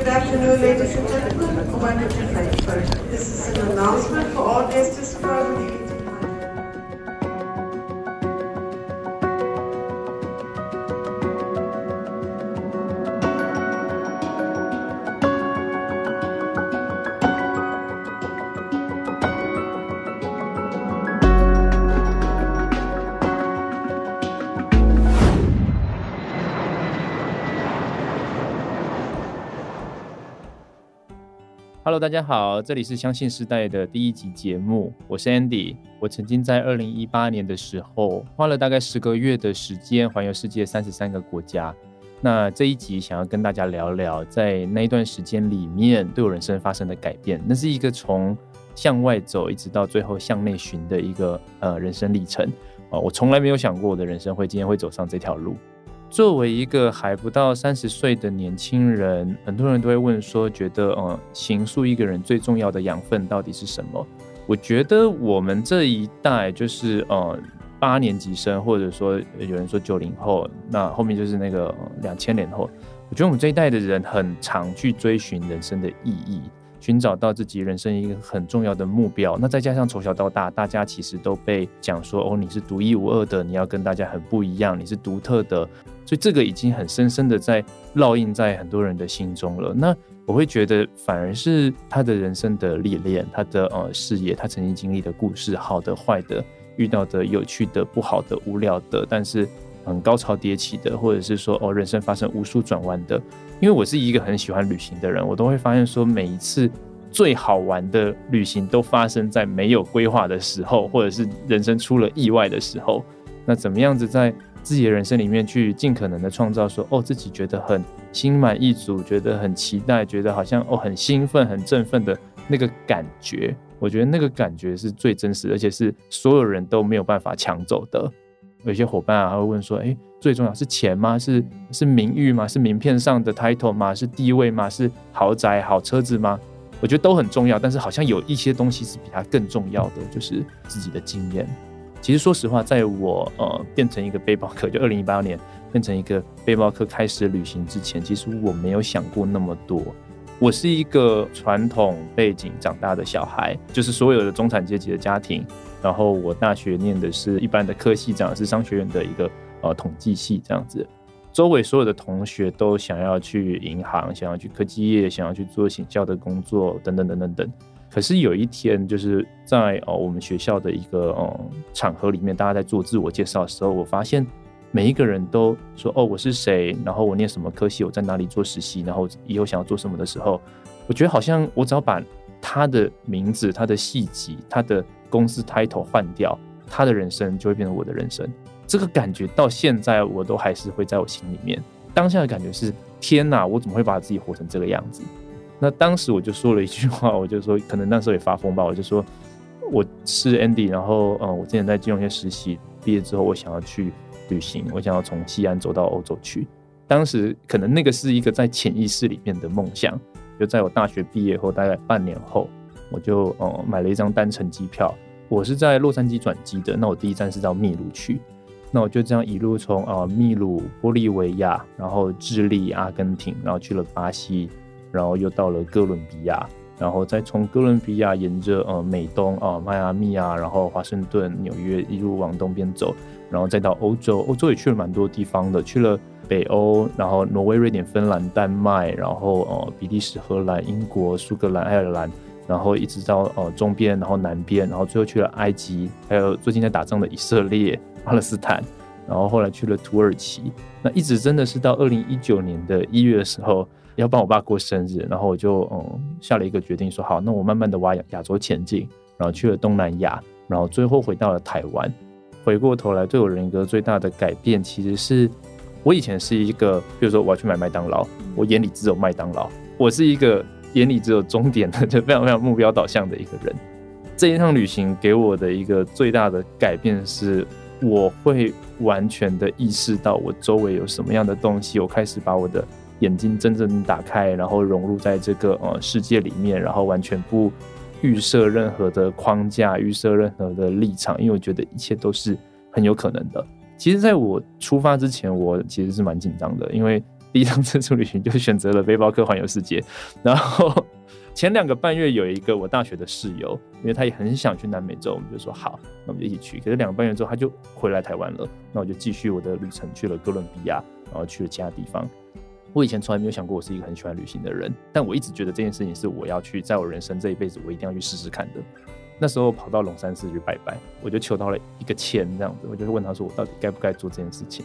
Good afternoon, ladies and gentlemen. This is an announcement for all guests traveling Hello，大家好，这里是相信时代的第一集节目，我是 Andy。我曾经在二零一八年的时候，花了大概十个月的时间环游世界三十三个国家。那这一集想要跟大家聊聊，在那一段时间里面对我人生发生的改变。那是一个从向外走一直到最后向内寻的一个呃人生历程啊！我从来没有想过我的人生会今天会走上这条路。作为一个还不到三十岁的年轻人，很多人都会问说，觉得，嗯，形塑一个人最重要的养分到底是什么？我觉得我们这一代就是，嗯，八年级生，或者说有人说九零后，那后面就是那个两千年后，我觉得我们这一代的人很常去追寻人生的意义。寻找到自己人生一个很重要的目标，那再加上从小到大，大家其实都被讲说，哦，你是独一无二的，你要跟大家很不一样，你是独特的，所以这个已经很深深的在烙印在很多人的心中了。那我会觉得，反而是他的人生的历练，他的呃事业，他曾经经历的故事，好的、坏的，遇到的有趣的、不好的、无聊的，但是很高潮迭起的，或者是说哦，人生发生无数转弯的。因为我是一个很喜欢旅行的人，我都会发现说，每一次最好玩的旅行都发生在没有规划的时候，或者是人生出了意外的时候。那怎么样子在自己的人生里面去尽可能的创造说，哦，自己觉得很心满意足，觉得很期待，觉得好像哦很兴奋、很振奋的那个感觉。我觉得那个感觉是最真实，而且是所有人都没有办法抢走的。有些伙伴啊，还会问说，哎。最重要是钱吗？是是名誉吗？是名片上的 title 吗？是地位吗？是豪宅、好车子吗？我觉得都很重要，但是好像有一些东西是比它更重要的，就是自己的经验。其实说实话，在我呃变成一个背包客，就二零一八年变成一个背包客开始旅行之前，其实我没有想过那么多。我是一个传统背景长大的小孩，就是所有的中产阶级的家庭。然后我大学念的是一般的科系，讲的是商学院的一个。呃，统计系这样子，周围所有的同学都想要去银行，想要去科技业，想要去做行销的工作，等等等等等。可是有一天，就是在哦我们学校的一个嗯场合里面，大家在做自我介绍的时候，我发现每一个人都说：“哦，我是谁？然后我念什么科系？我在哪里做实习？然后以后想要做什么的时候，我觉得好像我只要把他的名字、他的细节、他的公司 title 换掉，他的人生就会变成我的人生。”这个感觉到现在我都还是会在我心里面。当下的感觉是：天哪，我怎么会把自己活成这个样子？那当时我就说了一句话，我就说，可能那时候也发疯吧。我就说我是 Andy，然后嗯，我之前在金融业实习，毕业之后我想要去旅行，我想要从西安走到欧洲去。当时可能那个是一个在潜意识里面的梦想。就在我大学毕业后大概半年后，我就嗯买了一张单程机票。我是在洛杉矶转机的，那我第一站是到秘鲁去。那我就这样一路从呃秘鲁、玻利维亚，然后智利、阿根廷，然后去了巴西，然后又到了哥伦比亚，然后再从哥伦比亚沿着呃美东啊迈阿密啊，然后华盛顿、纽约一路往东边走，然后再到欧洲，欧洲也去了蛮多地方的，去了北欧，然后挪威、瑞典、芬兰、丹麦，然后呃比利时、荷兰、英国、苏格兰、爱尔兰，然后一直到呃中边，然后南边，然后最后去了埃及，还有最近在打仗的以色列。巴勒斯坦，然后后来去了土耳其，那一直真的是到二零一九年的一月的时候，要帮我爸过生日，然后我就嗯下了一个决定，说好，那我慢慢的往亚亚洲前进，然后去了东南亚，然后最后回到了台湾。回过头来，对我人格最大的改变，其实是我以前是一个，比如说我要去买麦当劳，我眼里只有麦当劳，我是一个眼里只有终点的，就非常非常目标导向的一个人。这一趟旅行给我的一个最大的改变是。我会完全的意识到我周围有什么样的东西，我开始把我的眼睛真正打开，然后融入在这个呃世界里面，然后完全不预设任何的框架，预设任何的立场，因为我觉得一切都是很有可能的。其实，在我出发之前，我其实是蛮紧张的，因为第一趟自助旅行就选择了背包客环游世界。然后前两个半月有一个我大学的室友，因为他也很想去南美洲，我们就说好，那我们就一起去。可是两个半月之后他就回来台湾了，那我就继续我的旅程去了哥伦比亚，然后去了其他地方。我以前从来没有想过我是一个很喜欢旅行的人，但我一直觉得这件事情是我要去，在我人生这一辈子我一定要去试试看的。那时候跑到龙山寺去拜拜，我就求到了一个签，这样子，我就问他说我到底该不该做这件事情。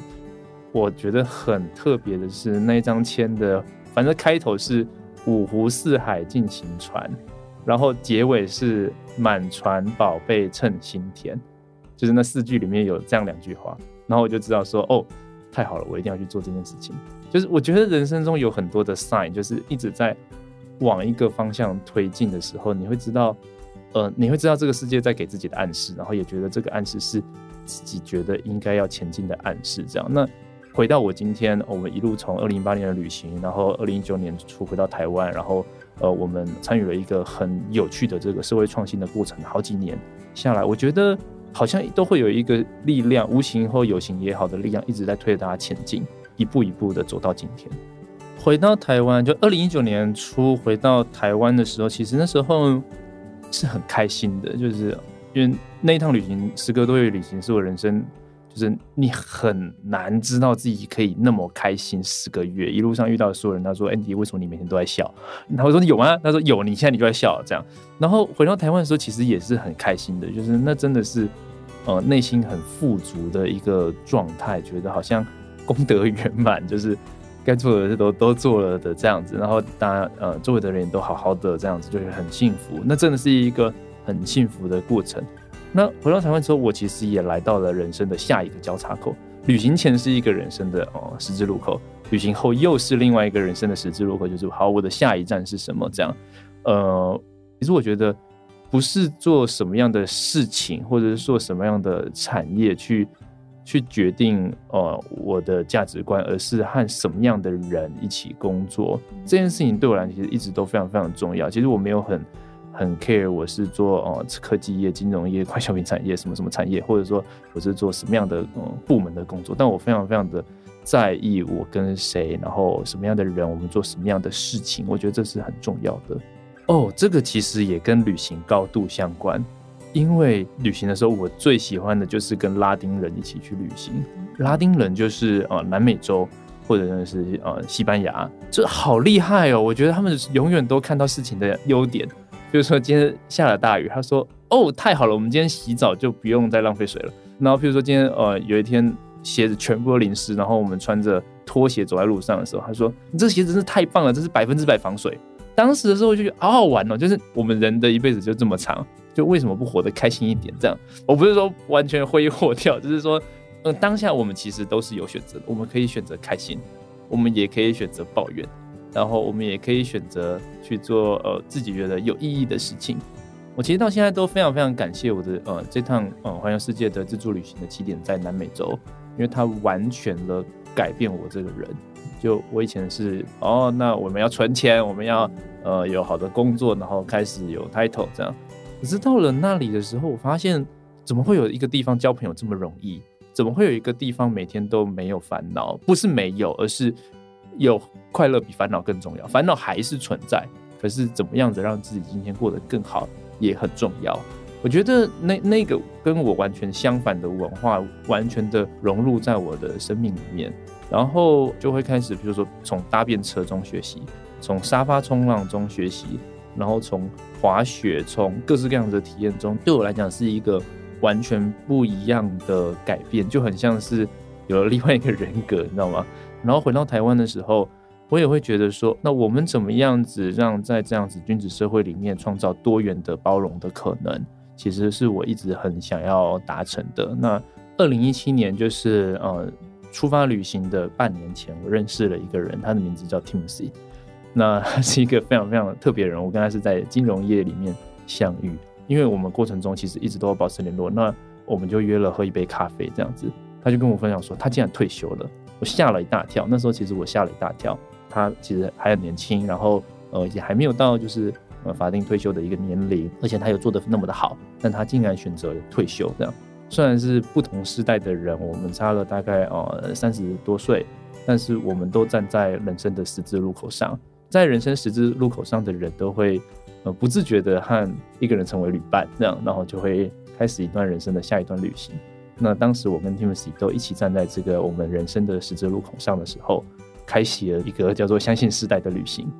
我觉得很特别的是那一张签的，反正开头是五湖四海尽行船，然后结尾是满船宝贝称心甜，就是那四句里面有这样两句话，然后我就知道说哦。太好了，我一定要去做这件事情。就是我觉得人生中有很多的 sign，就是一直在往一个方向推进的时候，你会知道，呃，你会知道这个世界在给自己的暗示，然后也觉得这个暗示是自己觉得应该要前进的暗示。这样，那回到我今天，我们一路从二零一八年的旅行，然后二零一九年初回到台湾，然后呃，我们参与了一个很有趣的这个社会创新的过程，好几年下来，我觉得。好像都会有一个力量，无形或有形也好的力量，一直在推着大家前进，一步一步的走到今天。回到台湾，就二零一九年初回到台湾的时候，其实那时候是很开心的，就是因为那一趟旅行，十个多月旅行，是我人生。就是你很难知道自己可以那么开心十个月，一路上遇到所有人，他说：“Andy，为什么你每天都在笑？”然后我说：“有吗？”他说：“有，你现在你就在笑。”这样，然后回到台湾的时候，其实也是很开心的，就是那真的是呃内心很富足的一个状态，觉得好像功德圆满，就是该做的事都都做了的这样子。然后大家呃周围的人也都好好的这样子，就是很幸福。那真的是一个很幸福的过程。那回到台湾之后，我其实也来到了人生的下一个交叉口。旅行前是一个人生的哦十字路口，旅行后又是另外一个人生的十字路口，就是好，我的下一站是什么？这样，呃，其实我觉得不是做什么样的事情，或者是做什么样的产业去去决定呃我的价值观，而是和什么样的人一起工作。这件事情对我来讲，其实一直都非常非常重要。其实我没有很。很 care 我是做哦科技业、金融业、快消品产业什么什么产业，或者说我是做什么样的嗯部门的工作，但我非常非常的在意我跟谁，然后什么样的人，我们做什么样的事情，我觉得这是很重要的。哦，这个其实也跟旅行高度相关，因为旅行的时候，我最喜欢的就是跟拉丁人一起去旅行。拉丁人就是呃南美洲或者是呃西班牙，这好厉害哦！我觉得他们永远都看到事情的优点。比如说今天下了大雨，他说：“哦，太好了，我们今天洗澡就不用再浪费水了。”然后，比如说今天呃有一天鞋子全部都淋湿，然后我们穿着拖鞋走在路上的时候，他说：“你这鞋子真是太棒了，这是百分之百防水。”当时的时候就觉得好好玩哦，就是我们人的一辈子就这么长，就为什么不活得开心一点？这样，我不是说完全挥霍掉，就是说，嗯、当下我们其实都是有选择的，我们可以选择开心，我们也可以选择抱怨。然后我们也可以选择去做呃自己觉得有意义的事情。我其实到现在都非常非常感谢我的呃这趟呃环游世界的自助旅行的起点在南美洲，因为它完全的改变我这个人。就我以前是哦，那我们要存钱，我们要呃有好的工作，然后开始有 title 这样。可是到了那里的时候，我发现怎么会有一个地方交朋友这么容易？怎么会有一个地方每天都没有烦恼？不是没有，而是。有快乐比烦恼更重要，烦恼还是存在，可是怎么样子让自己今天过得更好也很重要。我觉得那那个跟我完全相反的文化，完全的融入在我的生命里面，然后就会开始，比如说从搭便车中学习，从沙发冲浪中学习，然后从滑雪，从各式各样的体验中，对我来讲是一个完全不一样的改变，就很像是有了另外一个人格，你知道吗？然后回到台湾的时候，我也会觉得说，那我们怎么样子让在这样子君子社会里面创造多元的包容的可能，其实是我一直很想要达成的。那二零一七年就是呃出发旅行的半年前，我认识了一个人，他的名字叫 Timothy，那他是一个非常非常特别人。我跟他是在金融业里面相遇，因为我们过程中其实一直都有保持联络，那我们就约了喝一杯咖啡这样子。他就跟我分享说，他竟然退休了。我吓了一大跳，那时候其实我吓了一大跳。他其实还很年轻，然后呃也还没有到就是呃法定退休的一个年龄，而且他又做得那么的好，但他竟然选择了退休。这样虽然是不同时代的人，我们差了大概呃三十多岁，但是我们都站在人生的十字路口上，在人生十字路口上的人都会呃不自觉的和一个人成为旅伴，这样，然后就会开始一段人生的下一段旅行。那当时我跟 Timothy 都一起站在这个我们人生的十字路口上的时候，开启了一个叫做相信世代的旅行。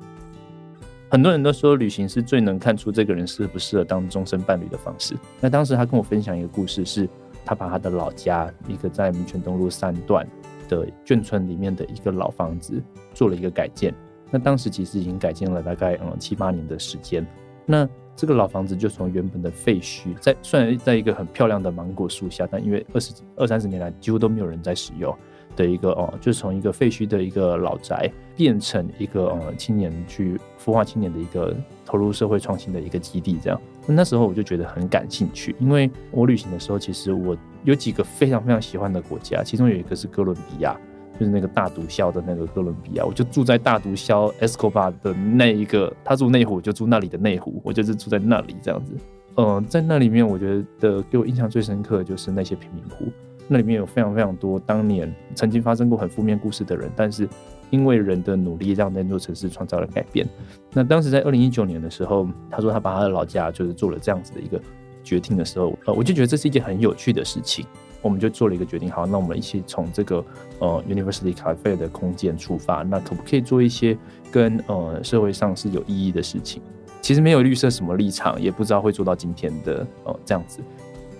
很多人都说旅行是最能看出这个人适不适合当终身伴侣的方式。那当时他跟我分享一个故事，是他把他的老家一个在民权东路三段的眷村里面的一个老房子做了一个改建。那当时其实已经改建了大概嗯七八年的时间。那这个老房子就从原本的废墟，在虽然在一个很漂亮的芒果树下，但因为二十二三十年来几乎都没有人在使用的一个哦，就是从一个废墟的一个老宅，变成一个呃青年去孵化青年的一个投入社会创新的一个基地。这样，那时候我就觉得很感兴趣，因为我旅行的时候，其实我有几个非常非常喜欢的国家，其中有一个是哥伦比亚。就是那个大毒枭的那个哥伦比亚，我就住在大毒枭 Escobar 的那一个，他住内湖，我就住那里的内湖，我就是住在那里这样子。嗯、在那里面，我觉得给我印象最深刻的就是那些贫民窟，那里面有非常非常多当年曾经发生过很负面故事的人，但是因为人的努力，让那座城市创造了改变。那当时在二零一九年的时候，他说他把他的老家就是做了这样子的一个决定的时候，呃，我就觉得这是一件很有趣的事情。我们就做了一个决定，好，那我们一起从这个呃 University Cafe 的空间出发，那可不可以做一些跟呃社会上是有意义的事情？其实没有绿色什么立场，也不知道会做到今天的呃这样子。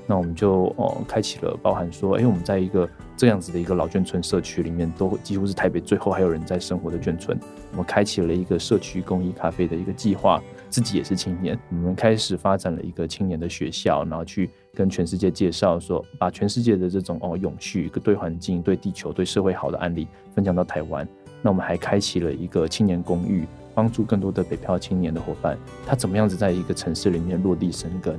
那我们就呃开启了，包含说，哎、我们在一个这样子的一个老眷村社区里面，都几乎是台北最后还有人在生活的眷村。我们开启了一个社区公益咖啡的一个计划，自己也是青年，我们开始发展了一个青年的学校，然后去。跟全世界介绍说，把全世界的这种哦永续、对环境、对地球、对社会好的案例分享到台湾。那我们还开启了一个青年公寓，帮助更多的北漂青年的伙伴，他怎么样子在一个城市里面落地生根。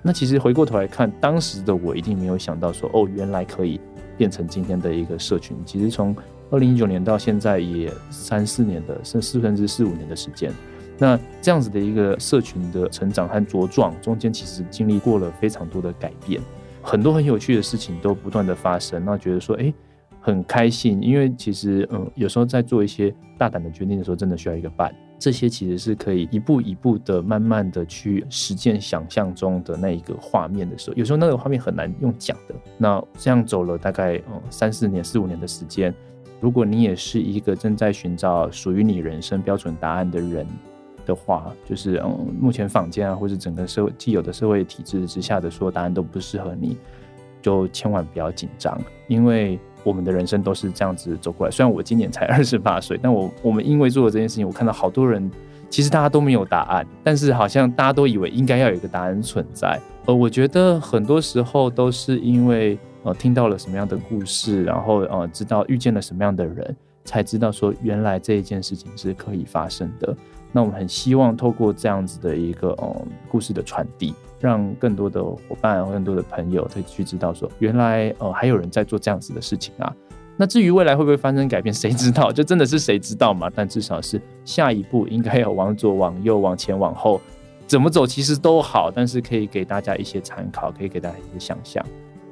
那其实回过头来看，当时的我一定没有想到说，哦，原来可以变成今天的一个社群。其实从二零一九年到现在也三四年的，甚甚至四五年的时间。那这样子的一个社群的成长和茁壮，中间其实经历过了非常多的改变，很多很有趣的事情都不断的发生。那觉得说，哎，很开心，因为其实，嗯，有时候在做一些大胆的决定的时候，真的需要一个伴。这些其实是可以一步一步的、慢慢的去实践想象中的那一个画面的时候，有时候那个画面很难用讲的。那这样走了大概嗯三四年、四五年的时间，如果你也是一个正在寻找属于你人生标准答案的人。的话，就是嗯，目前坊间啊，或者整个社会既有的社会体制之下的所有答案都不适合你，就千万不要紧张，因为我们的人生都是这样子走过来。虽然我今年才二十八岁，但我我们因为做了这件事情，我看到好多人，其实大家都没有答案，但是好像大家都以为应该要有一个答案存在。呃我觉得很多时候都是因为呃听到了什么样的故事，然后呃知道遇见了什么样的人，才知道说原来这一件事情是可以发生的。那我们很希望透过这样子的一个嗯故事的传递，让更多的伙伴、更多的朋友可以去知道说，原来呃还有人在做这样子的事情啊。那至于未来会不会发生改变，谁知道？就真的是谁知道嘛？但至少是下一步应该要往左、往右、往前、往后，怎么走其实都好，但是可以给大家一些参考，可以给大家一些想象。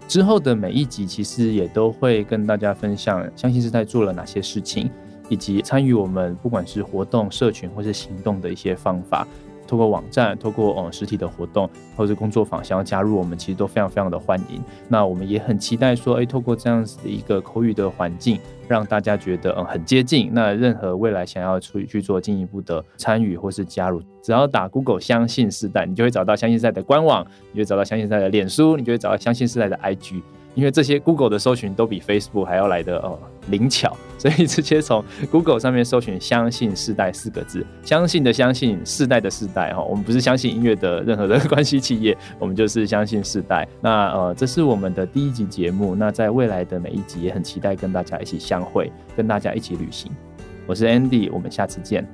之后的每一集其实也都会跟大家分享，相信是在做了哪些事情。以及参与我们不管是活动、社群或是行动的一些方法，透过网站、透过嗯实体的活动或者工作坊，想要加入我们，其实都非常非常的欢迎。那我们也很期待说，哎，透过这样子的一个口语的环境，让大家觉得嗯很接近。那任何未来想要出去去做进一步的参与或是加入，只要打 Google 相信世代，你就会找到相信世代的官网，你就会找到相信世代的脸书，你就会找到相信世代的 IG。因为这些 Google 的搜寻都比 Facebook 还要来得哦灵巧，所以直接从 Google 上面搜寻“相信世代”四个字，相信的相信，世代的世代哈。我们不是相信音乐的任何的关系企业，我们就是相信世代。那呃，这是我们的第一集节目。那在未来的每一集，也很期待跟大家一起相会，跟大家一起旅行。我是 Andy，我们下次见。